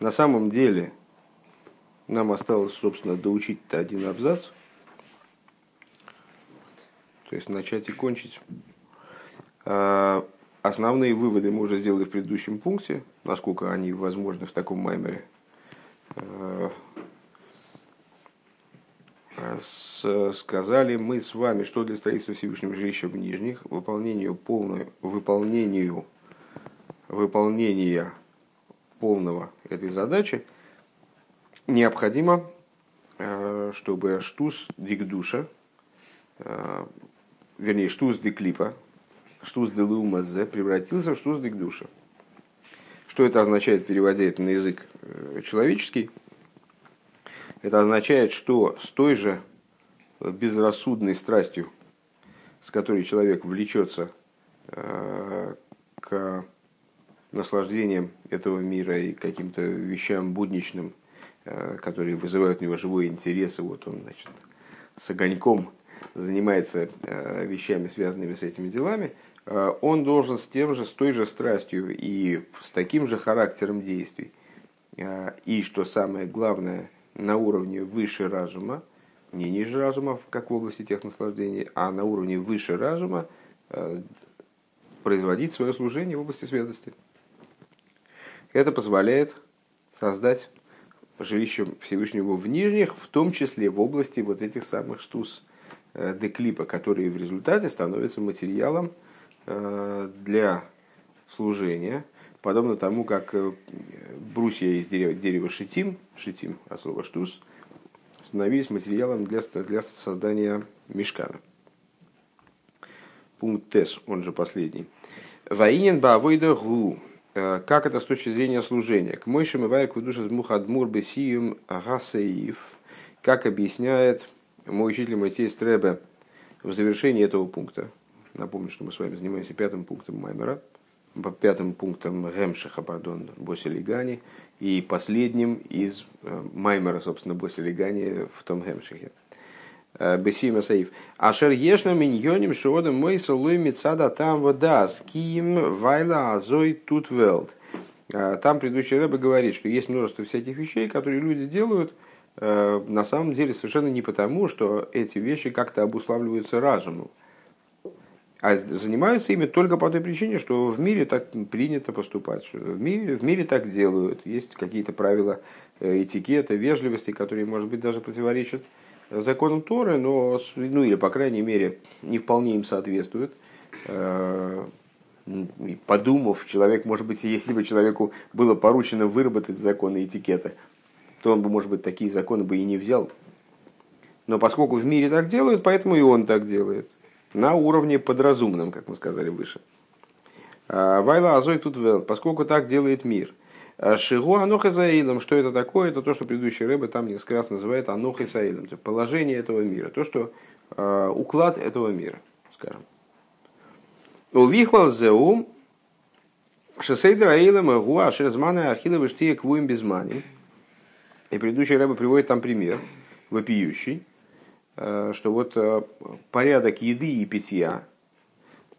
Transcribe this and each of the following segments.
На самом деле, нам осталось, собственно, доучить один абзац. То есть начать и кончить. А, основные выводы мы уже сделали в предыдущем пункте, насколько они возможны в таком маймере. А, сказали мы с вами, что для строительства Всевышнего жилища в Нижних, выполнению полную, выполнению, выполнения полного этой задачи необходимо, э, чтобы штус дикдуша, э, вернее, штус диклипа, штус делумазе превратился в штус дикдуша. Что это означает, переводя это на язык э, человеческий? Это означает, что с той же безрассудной страстью, с которой человек влечется к наслаждением этого мира и каким-то вещам будничным, э, которые вызывают у него живой интерес, и вот он, значит, с огоньком занимается э, вещами, связанными с этими делами, э, он должен с тем же, с той же страстью и с таким же характером действий, и, что самое главное, на уровне выше разума, не ниже разума, как в области тех наслаждений, а на уровне выше разума производить свое служение в области святости. Это позволяет создать жилище Всевышнего в нижних, в том числе в области вот этих самых штус э, деклипа, которые в результате становятся материалом э, для служения, подобно тому, как э, брусья из дерева, дерева шитим, шитим, а слово штус, становились материалом для, для создания мешкана. Пункт ТЭС, он же последний. Ваинен бавойда гу как это с точки зрения служения? К мойшим и вайку душа мухадмур бесиюм гасеив, как объясняет мой учитель Матей Стребе в завершении этого пункта. Напомню, что мы с вами занимаемся пятым пунктом Маймера, пятым пунктом Гемшиха, пардон, Босилигани, и последним из э, Маймера, собственно, Босилигани в том Гемшихе. Э, Бесима Саиф. Ашер ешна миньоним шодом мой солой мецада там вода с кием вайла азой тут велд. Э, там предыдущий рэбе говорит, что есть множество всяких вещей, которые люди делают э, на самом деле совершенно не потому, что эти вещи как-то обуславливаются разумом, а занимаются ими только по той причине, что в мире так принято поступать, что в мире, в мире так делают, есть какие-то правила этикета, вежливости, которые, может быть, даже противоречат законам Торы, но, ну или, по крайней мере, не вполне им соответствует. Э, подумав, человек, может быть, если бы человеку было поручено выработать законы этикета, то он бы, может быть, такие законы бы и не взял. Но поскольку в мире так делают, поэтому и он так делает. На уровне подразумном, как мы сказали выше. А, Вайла Азой тут вел, поскольку так делает мир – Шигу Аноха Заилом, что это такое? Это то, что предыдущий рыба там несколько раз называет Аноха Саилом, то положение этого мира, то, что э, уклад этого мира, скажем. Увихлал Зеу, Шесейдра Аилом, Гуа, Шерзмана, Ахила, Виштия, Квуем, Безманим. И предыдущий рыба приводит там пример, вопиющий, э, что вот э, порядок еды и питья,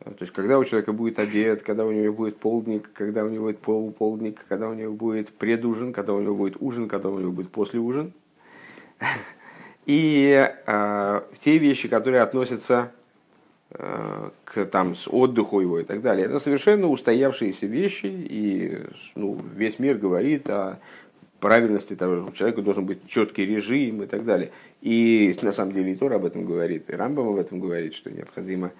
то есть, когда у человека будет обед, когда у него будет полдник, когда у него будет полуполдник, когда у него будет предужин, когда у него будет ужин, когда у него будет послеужин. И э, те вещи, которые относятся э, к там, с отдыху его и так далее, это совершенно устоявшиеся вещи, и ну, весь мир говорит о правильности того, у человека должен быть четкий режим и так далее. И на самом деле и Тор об этом говорит, и Рамбам об этом говорит, что необходимо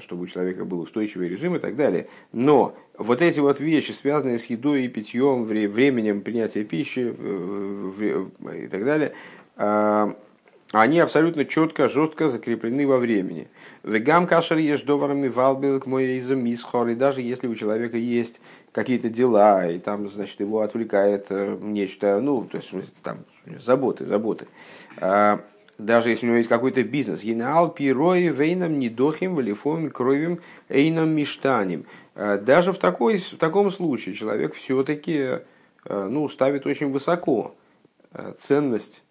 чтобы у человека был устойчивый режим и так далее. Но вот эти вот вещи, связанные с едой и питьем, временем принятия пищи э, и так далее, э, они абсолютно четко, жестко закреплены во времени. Вегам кашер ешь доварами валбил к моей мисхор. И даже если у человека есть какие-то дела, и там, значит, его отвлекает нечто, ну, то есть там заботы, заботы даже если у него есть какой-то бизнес, Генеал пирои вейном недохим валифом кровим эйном миштаним. Э, даже в, такой, в таком случае человек все-таки э, ну, ставит очень высоко э, ценность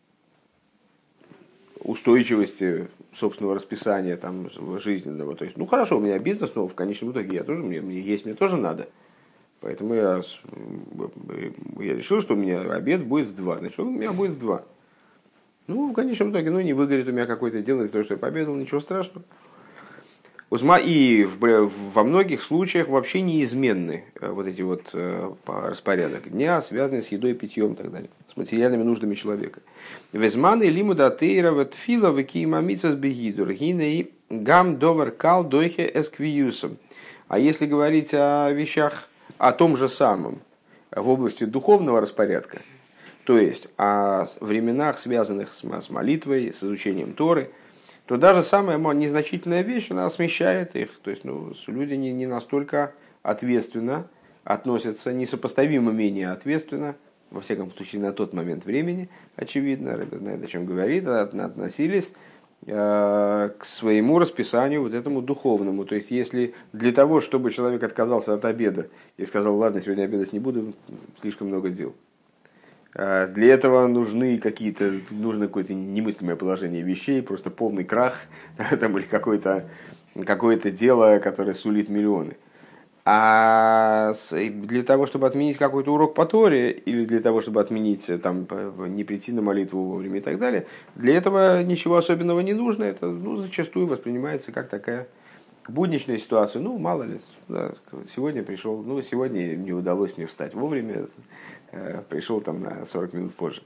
устойчивости собственного расписания там, жизненного. То есть, ну хорошо, у меня бизнес, но в конечном итоге я тоже, мне, мне есть мне тоже надо. Поэтому я, я решил, что у меня обед будет в два. Значит, у меня будет в два. Ну, в конечном итоге, ну, не выгорит у меня какое-то дело из-за того, что я победил, ничего страшного. Узма и в, во многих случаях вообще неизменны э, вот эти вот э, распорядок дня, связанные с едой, питьем и так далее, с материальными нуждами человека. Везманы лимуда тейра ветфила векиимамицас бегидур гиней гам довар кал дойхе эсквиюсом. А если говорить о вещах о том же самом в области духовного распорядка, то есть о временах, связанных с молитвой, с изучением Торы, то даже самая незначительная вещь, она смещает их. То есть ну, люди не, не настолько ответственно относятся, несопоставимо менее ответственно, во всяком случае на тот момент времени, очевидно, Рэбе знает, о чем говорит, относились э, к своему расписанию, вот этому духовному. То есть, если для того, чтобы человек отказался от обеда и сказал, ладно, сегодня обедать не буду, слишком много дел – а, для этого нужны какие-то, нужно какое-то немыслимое положение вещей, просто полный крах, там, или какое-то какое дело, которое сулит миллионы. А для того, чтобы отменить какой-то урок по Торе, или для того, чтобы отменить, там, не прийти на молитву вовремя и так далее, для этого ничего особенного не нужно. Это ну, зачастую воспринимается как такая будничная ситуация. Ну, мало ли, да, сегодня пришел, ну, сегодня не удалось мне встать вовремя, Э, пришел там на 40 минут позже.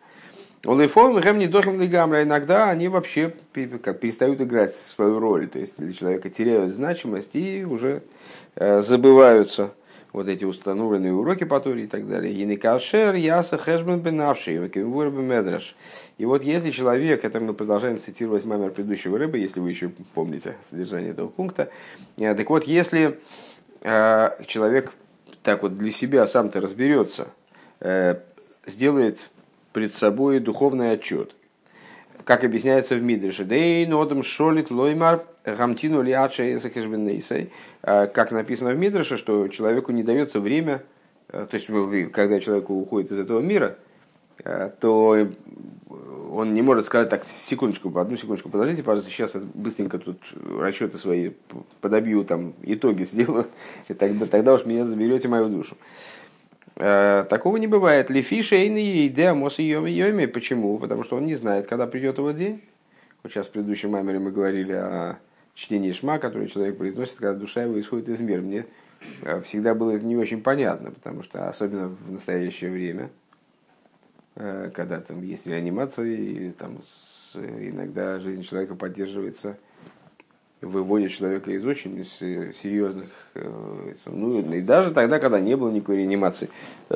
Улейфом гэм не дохим лигамра. Иногда они вообще перестают играть свою роль. То есть для человека теряют значимость и уже э, забываются вот эти установленные уроки по Торе и так далее. Еникашер, яса, хэшбен бенавший, медраш. И вот если человек, это мы продолжаем цитировать мамер предыдущего рыбы, если вы еще помните содержание этого пункта, э, так вот, если человек так вот для себя сам-то разберется, Э, сделает пред собой духовный отчет. Как объясняется в Мидреше, «Дей нодам шолит лоймар гамтину лиача эсахешбенейсей», э, как написано в Мидреше, что человеку не дается время, э, то есть когда человек уходит из этого мира, то он не может сказать, так, секундочку, одну секундочку, подождите, пожалуйста, сейчас быстренько тут расчеты свои подобью, там, итоги сделаю, и тогда, тогда уж меня заберете мою душу. Э, такого не бывает. Лифиша и идея мосы йоми. Почему? Потому что он не знает, когда придет его день. Вот сейчас в предыдущем маймере мы говорили о чтении шма, который человек произносит, когда душа его исходит из мира. Мне э, всегда было это не очень понятно, потому что особенно в настоящее время, э, когда там есть реанимация, или там иногда жизнь человека поддерживается выводит человека из очень серьезных, э, ну и даже тогда, когда не было никакой реанимации.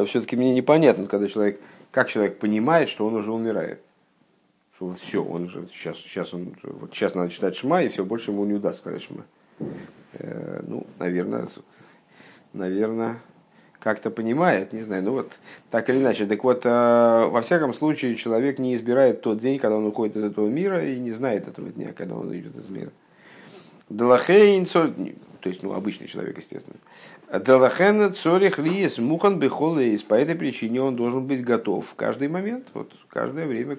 Все-таки мне непонятно, когда человек, как человек понимает, что он уже умирает. Что вот все, он уже сейчас, сейчас, он, вот сейчас надо читать Шма, и все, больше ему не удастся сказать Шма. Э, ну, наверное, наверное, как-то понимает, не знаю, ну вот так или иначе. Так вот, э, во всяком случае, человек не избирает тот день, когда он уходит из этого мира, и не знает этого дня, когда он уйдет из мира. Делахейн, то есть, ну, обычный человек, естественно. Делахен цорих лиес мухан бехолеис. По этой причине он должен быть готов в каждый момент, вот каждое время,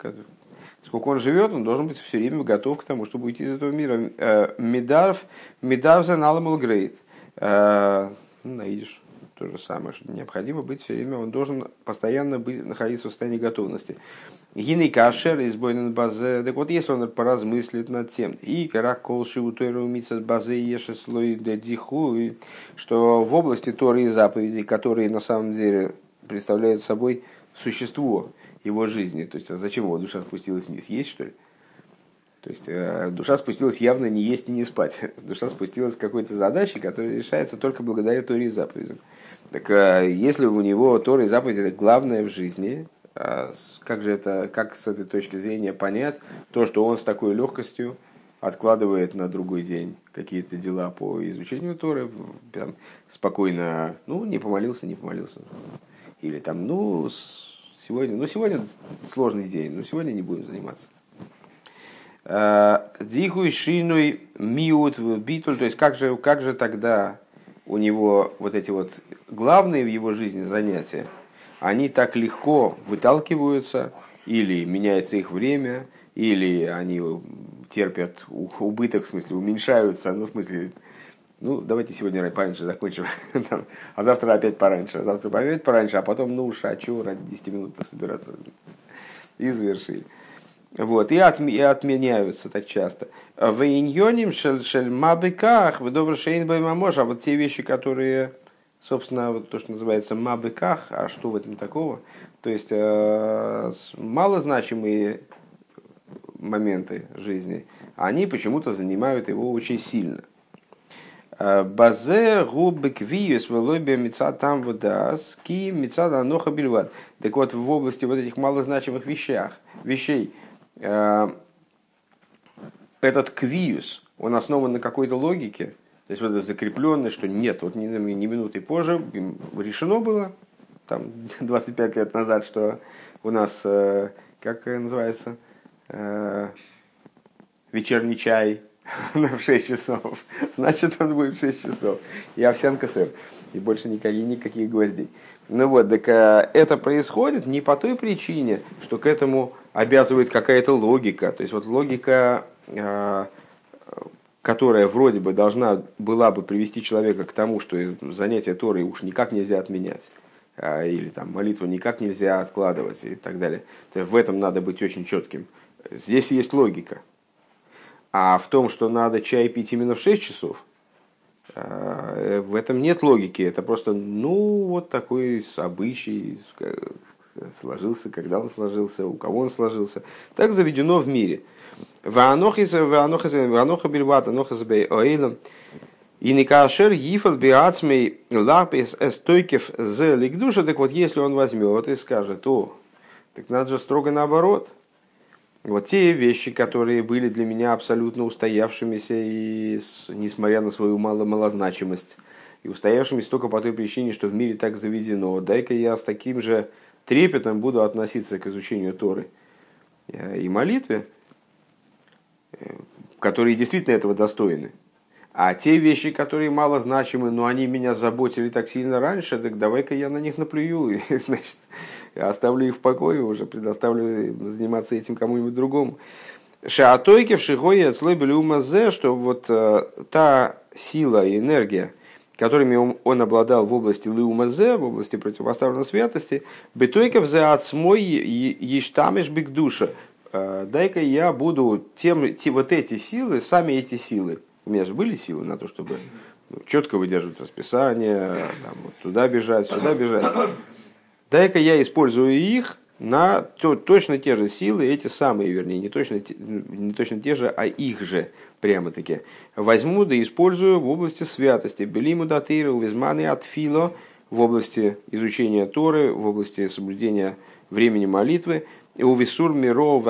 сколько он живет, он должен быть все время готов к тому, чтобы уйти из этого мира. Э, Медарв, медарв за наломал грейт. Э, ну, наидишь то же самое, что необходимо быть все время, он должен постоянно быть, находиться в состоянии готовности. Гиней кашер из базе. Так вот, если он поразмыслит над тем, и каракол шиутойру митсас базе ешеслой диху, что в области Торы и заповедей, которые на самом деле представляют собой существо его жизни, то есть а зачем его душа спустилась вниз, есть что ли? То есть э, душа спустилась явно не есть и не спать. Душа спустилась к какой-то задаче, которая решается только благодаря Торе и заповедям. Так э, если у него Тора и заповеди это главное в жизни, а как же это, как с этой точки зрения понять то, что он с такой легкостью откладывает на другой день какие-то дела по изучению Торы, прям спокойно, ну, не помолился, не помолился. Или там, ну, сегодня, ну, сегодня сложный день, но сегодня не будем заниматься. А, Дихуй шинуй миут битуль, то есть как же, как же тогда у него вот эти вот главные в его жизни занятия, они так легко выталкиваются, или меняется их время, или они терпят убыток, в смысле уменьшаются, ну, в смысле ну, давайте сегодня пораньше закончим, а завтра опять пораньше, а завтра опять пораньше, а потом, ну уж, а что ради 10 минут собираться? И завершили. Вот, и, отм, и отменяются так часто. В иньоним шель мабыках, в добро шейн мамош, а вот те вещи, которые, собственно, вот то, что называется мабыках, а что в этом такого? То есть, э, малозначимые моменты жизни, они почему-то занимают его очень сильно. Э, базе губы виюс велобия мица там водас ки мица аноха бельват. Так вот, в области вот этих малозначимых вещах, вещей, этот квиюс, он основан на какой-то логике, то есть вот это закрепленное, что нет, вот ни, ни минуты позже решено было, там 25 лет назад, что у нас, э, как называется, вечерний чай в 6 часов, значит он будет в 6 часов. И овсянка сыр. И больше никаких, никаких гвоздей. Ну вот, так а, это происходит не по той причине, что к этому обязывает какая-то логика. То есть вот логика, а, которая вроде бы должна была бы привести человека к тому, что занятие Торой уж никак нельзя отменять а, или там молитву никак нельзя откладывать и так далее. То есть в этом надо быть очень четким. Здесь есть логика. А в том, что надо чай пить именно в 6 часов, э, в этом нет логики. Это просто, ну, вот такой обычай сложился, когда он сложился, у кого он сложился. Так заведено в мире. И никашер ефал биацмей лапис эстойкев з ликдуша, так вот если он возьмет и скажет, о, так надо же строго наоборот – вот те вещи, которые были для меня абсолютно устоявшимися, и несмотря на свою мало малозначимость, и устоявшимися только по той причине, что в мире так заведено, дай-ка я с таким же трепетом буду относиться к изучению Торы э, и молитве, э, которые действительно этого достойны. А те вещи, которые мало значимы, но они меня заботили так сильно раньше, так давай-ка я на них наплюю, и, значит, оставлю их в покое уже, предоставлю заниматься этим кому-нибудь другому. Шаатойки в Шихое отслойбили умазе, что вот э, та сила и энергия, которыми он, он обладал в области лиумазе, в области противопоставленной святости, бетойков за отсмой ештамеш биг душа. Э, дай-ка я буду тем, те, вот эти силы, сами эти силы, у меня же были силы на то, чтобы ну, четко выдерживать расписание, там, вот туда бежать, сюда бежать. Дай-ка я использую их на то, точно те же силы, эти самые, вернее, не точно, не точно те же, а их же, прямо-таки. Возьму да использую в области святости. Белиму датыру, визманы от фило, в области изучения Торы, в области соблюдения времени молитвы, у висур миро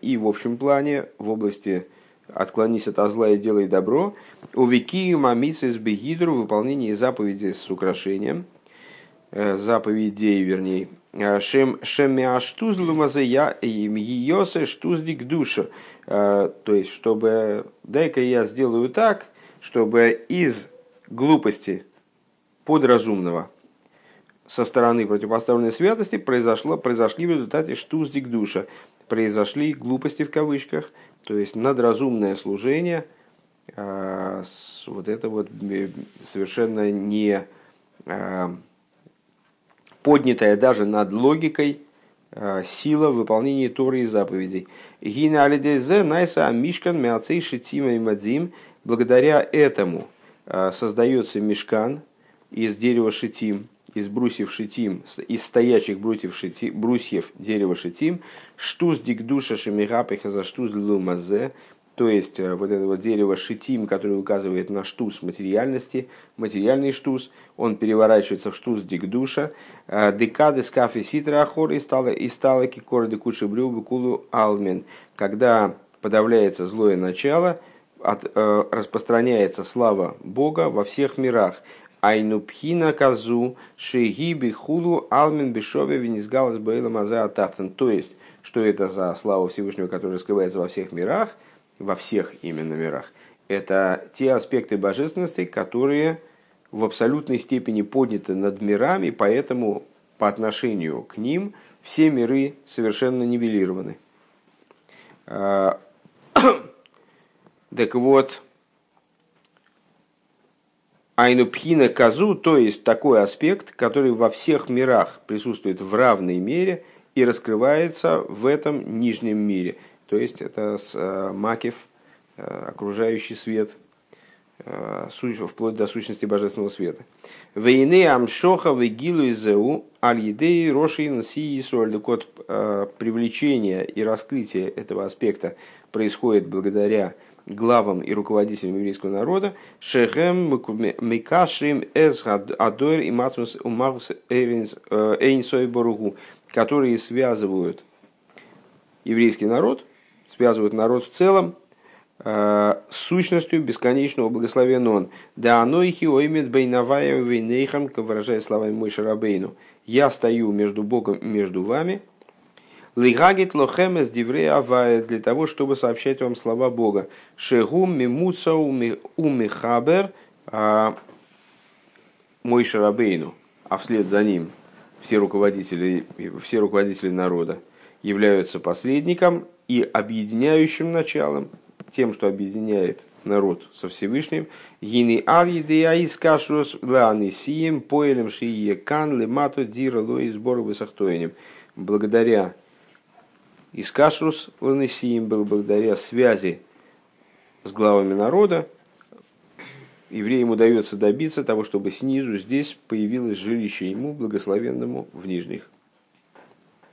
и в общем плане в области отклонись от зла и делай добро. У вики мамицы с бегидру выполнение заповеди с украшением, э, заповедей, вернее, э, шем шемяштуз лумазея им йосе штуздик душа. Э, то есть, чтобы, дай-ка я сделаю так, чтобы из глупости подразумного со стороны противопоставленной святости произошло, произошли в результате штуздик душа, произошли глупости в кавычках, то есть надразумное служение, а, вот это вот совершенно не а, поднятая даже над логикой а, сила выполнения Торы и заповедей. Гина найса амишкан мяцей шитима и. Благодаря этому создается мешкан из дерева шитим, из брусьев шитим, из стоячих брусьев, шити, брусьев дерева шитим, штуз дикдуша шемигапиха за штуз лумазе, то есть э, вот это вот дерево шитим, которое указывает на штуз материальности, материальный штуз, он переворачивается в штуз дикдуша, э, декады скафи ситра ахор и стала и стала кикор декуши брюбы кулу алмен, когда подавляется злое начало, от, э, распространяется слава Бога во всех мирах. Айнупхина казу шегиби хулу алмин бешове венизгалас бейла атахтан. То есть, что это за слава Всевышнего, которая скрывается во всех мирах, во всех именно мирах, это те аспекты божественности, которые в абсолютной степени подняты над мирами, поэтому по отношению к ним все миры совершенно нивелированы. А, так вот, Айну пхина казу, то есть такой аспект, который во всех мирах присутствует в равной мере и раскрывается в этом нижнем мире. То есть это с э, макев, э, окружающий свет, э, вплоть до сущности божественного света. Вейны амшоха вегилу изеу аль едеи роши нси исуаль. Код привлечения и раскрытия этого аспекта происходит благодаря главам и руководителям еврейского народа, Шехем Микашим Эс Адойр и Мацмус Умагус Эйнсой Боругу, которые связывают еврейский народ, связывают народ в целом э, с сущностью бесконечного благословен он. Да анойхи оймет бейнавая вейнейхам, выражая словами Мой Шарабейну, я стою между Богом и между вами, Лигагит лохемес диврея авая для того, чтобы сообщать вам слова Бога. Шегум мимуца умихабер а, мой шарабейну, а вслед за ним все руководители, все руководители народа являются посредником и объединяющим началом, тем, что объединяет народ со Всевышним. Гини аль едея искашрус ланисием поэлем шие кан лемату дира лои сбору высохтоенем. Благодаря Искашрус Ланесиим был благодаря связи с главами народа. Евреям удается добиться того, чтобы снизу здесь появилось жилище ему, благословенному в нижних.